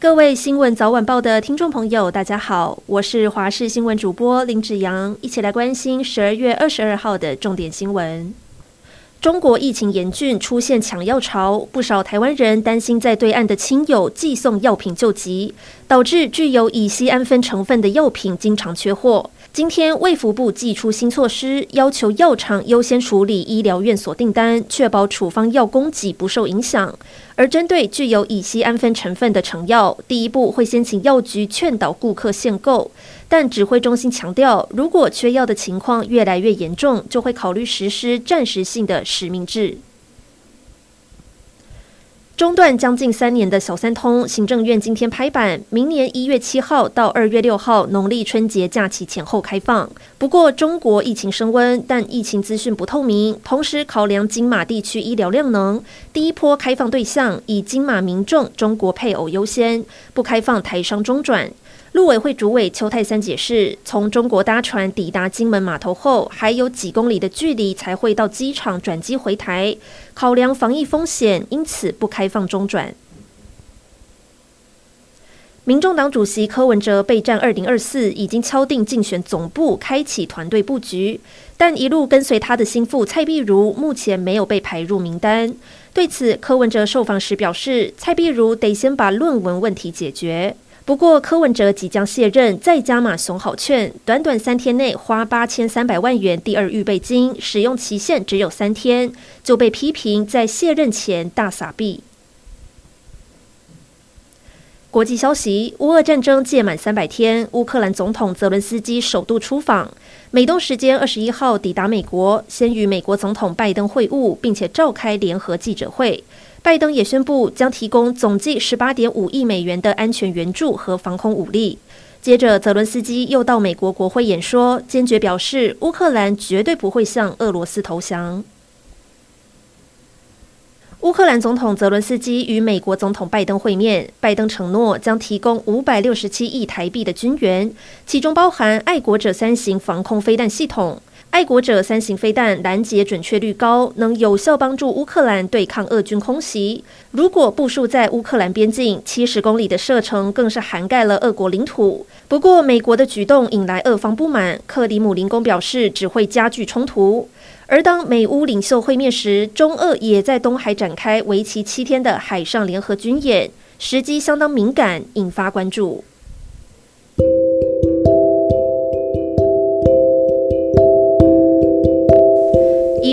各位新闻早晚报的听众朋友，大家好，我是华视新闻主播林志阳，一起来关心十二月二十二号的重点新闻。中国疫情严峻，出现抢药潮，不少台湾人担心在对岸的亲友寄送药品救急，导致具有乙烯胺酚成分的药品经常缺货。今天卫福部祭出新措施，要求药厂优先处理医疗院所订单，确保处方药供给不受影响。而针对具有乙烯胺酚成分的成药，第一步会先请药局劝导顾客限购，但指挥中心强调，如果缺药的情况越来越严重，就会考虑实施暂时性的实名制。中断将近三年的小三通，行政院今天拍板，明年一月七号到二月六号农历春节假期前后开放。不过，中国疫情升温，但疫情资讯不透明，同时考量金马地区医疗量能，第一波开放对象以金马民众、中国配偶优先，不开放台商中转。陆委会主委邱泰三解释，从中国搭船抵达金门码头后，还有几公里的距离才会到机场转机回台，考量防疫风险，因此不开放中转。民众党主席柯文哲备战二零二四，已经敲定竞选总部，开启团队布局，但一路跟随他的心腹蔡壁如目前没有被排入名单。对此，柯文哲受访时表示，蔡壁如得先把论文问题解决。不过，柯文哲即将卸任，再加码熊好券，短短三天内花八千三百万元第二预备金，使用期限只有三天，就被批评在卸任前大撒币。国际消息：乌俄战争届满三百天，乌克兰总统泽伦斯基首度出访，美东时间二十一号抵达美国，先与美国总统拜登会晤，并且召开联合记者会。拜登也宣布将提供总计十八点五亿美元的安全援助和防空武力。接着，泽伦斯基又到美国国会演说，坚决表示乌克兰绝对不会向俄罗斯投降。乌克兰总统泽伦斯基与美国总统拜登会面，拜登承诺将提供五百六十七亿台币的军援，其中包含爱国者三型防空飞弹系统。爱国者三型飞弹拦截准确率高，能有效帮助乌克兰对抗俄军空袭。如果部署在乌克兰边境七十公里的射程，更是涵盖了俄国领土。不过，美国的举动引来俄方不满，克里姆林宫表示只会加剧冲突。而当美乌领袖会面时，中俄也在东海展开为期七天的海上联合军演，时机相当敏感，引发关注。